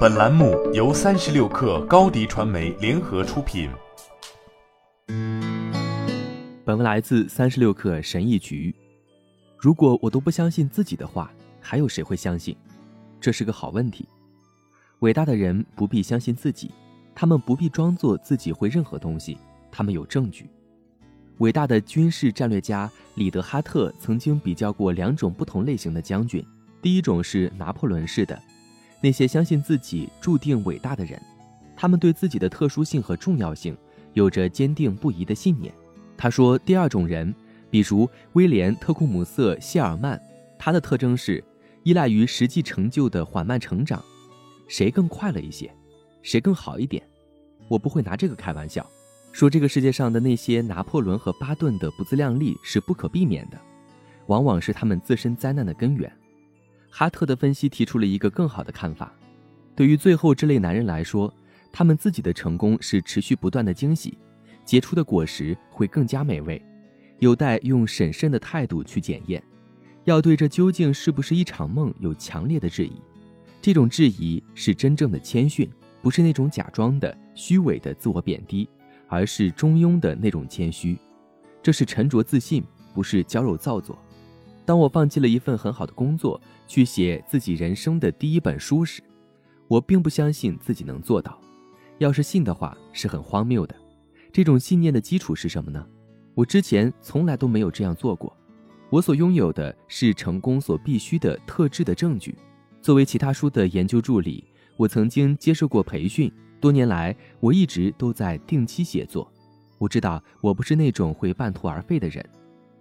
本栏目由三十六氪高低传媒联合出品。本文来自三十六氪神译局。如果我都不相信自己的话，还有谁会相信？这是个好问题。伟大的人不必相信自己，他们不必装作自己会任何东西，他们有证据。伟大的军事战略家里德哈特曾经比较过两种不同类型的将军，第一种是拿破仑式的，那些相信自己注定伟大的人，他们对自己的特殊性和重要性有着坚定不移的信念。他说，第二种人，比如威廉特库姆瑟谢尔曼，他的特征是依赖于实际成就的缓慢成长。谁更快乐一些，谁更好一点？我不会拿这个开玩笑。说这个世界上的那些拿破仑和巴顿的不自量力是不可避免的，往往是他们自身灾难的根源。哈特的分析提出了一个更好的看法：对于最后这类男人来说，他们自己的成功是持续不断的惊喜，结出的果实会更加美味，有待用审慎的态度去检验。要对这究竟是不是一场梦有强烈的质疑，这种质疑是真正的谦逊，不是那种假装的虚伪的自我贬低。而是中庸的那种谦虚，这是沉着自信，不是娇柔造作。当我放弃了一份很好的工作，去写自己人生的第一本书时，我并不相信自己能做到。要是信的话，是很荒谬的。这种信念的基础是什么呢？我之前从来都没有这样做过。我所拥有的是成功所必须的特质的证据。作为其他书的研究助理，我曾经接受过培训。多年来，我一直都在定期写作。我知道我不是那种会半途而废的人。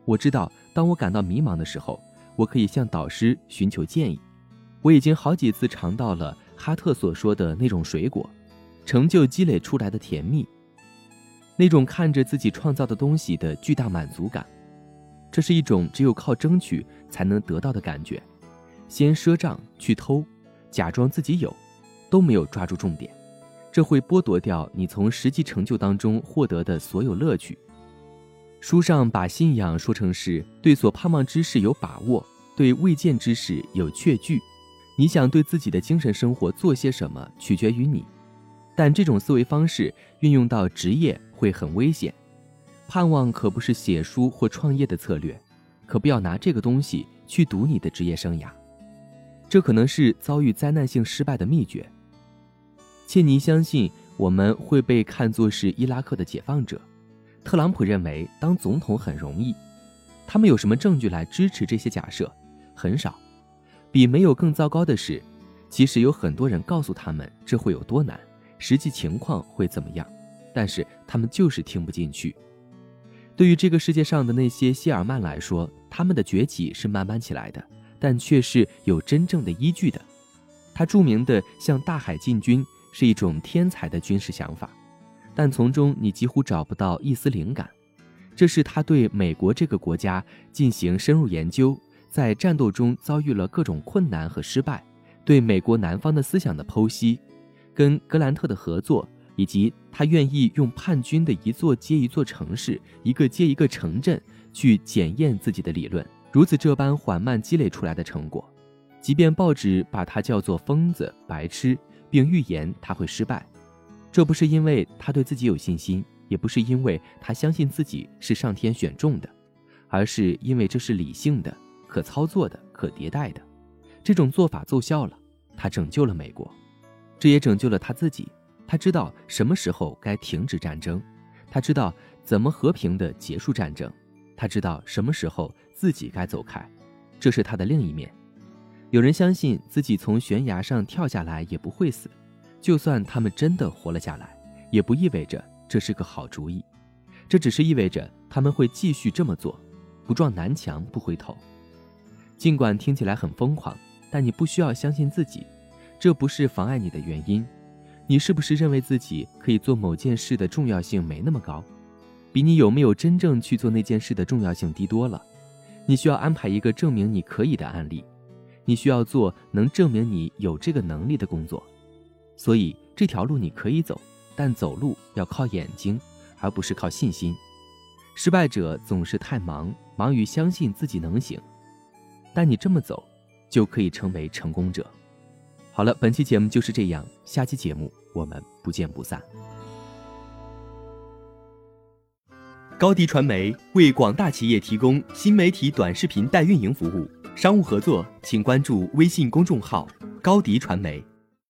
我知道，当我感到迷茫的时候，我可以向导师寻求建议。我已经好几次尝到了哈特所说的那种水果，成就积累出来的甜蜜，那种看着自己创造的东西的巨大满足感。这是一种只有靠争取才能得到的感觉。先赊账去偷，假装自己有，都没有抓住重点。这会剥夺掉你从实际成就当中获得的所有乐趣。书上把信仰说成是对所盼望之事有把握，对未见之事有确据。你想对自己的精神生活做些什么，取决于你。但这种思维方式运用到职业会很危险。盼望可不是写书或创业的策略，可不要拿这个东西去赌你的职业生涯。这可能是遭遇灾难性失败的秘诀。切尼相信我们会被看作是伊拉克的解放者。特朗普认为当总统很容易。他们有什么证据来支持这些假设？很少。比没有更糟糕的是，其实有很多人告诉他们这会有多难，实际情况会怎么样，但是他们就是听不进去。对于这个世界上的那些谢尔曼来说，他们的崛起是慢慢起来的，但却是有真正的依据的。他著名的向大海进军。是一种天才的军事想法，但从中你几乎找不到一丝灵感。这是他对美国这个国家进行深入研究，在战斗中遭遇了各种困难和失败，对美国南方的思想的剖析，跟格兰特的合作，以及他愿意用叛军的一座接一座城市，一个接一个城镇去检验自己的理论，如此这般缓慢积累出来的成果，即便报纸把他叫做疯子、白痴。并预言他会失败，这不是因为他对自己有信心，也不是因为他相信自己是上天选中的，而是因为这是理性的、可操作的、可迭代的。这种做法奏效了，他拯救了美国，这也拯救了他自己。他知道什么时候该停止战争，他知道怎么和平地结束战争，他知道什么时候自己该走开，这是他的另一面。有人相信自己从悬崖上跳下来也不会死，就算他们真的活了下来，也不意味着这是个好主意。这只是意味着他们会继续这么做，不撞南墙不回头。尽管听起来很疯狂，但你不需要相信自己，这不是妨碍你的原因。你是不是认为自己可以做某件事的重要性没那么高，比你有没有真正去做那件事的重要性低多了？你需要安排一个证明你可以的案例。你需要做能证明你有这个能力的工作，所以这条路你可以走，但走路要靠眼睛，而不是靠信心。失败者总是太忙，忙于相信自己能行，但你这么走，就可以成为成功者。好了，本期节目就是这样，下期节目我们不见不散。高迪传媒为广大企业提供新媒体短视频代运营服务，商务合作请关注微信公众号“高迪传媒”。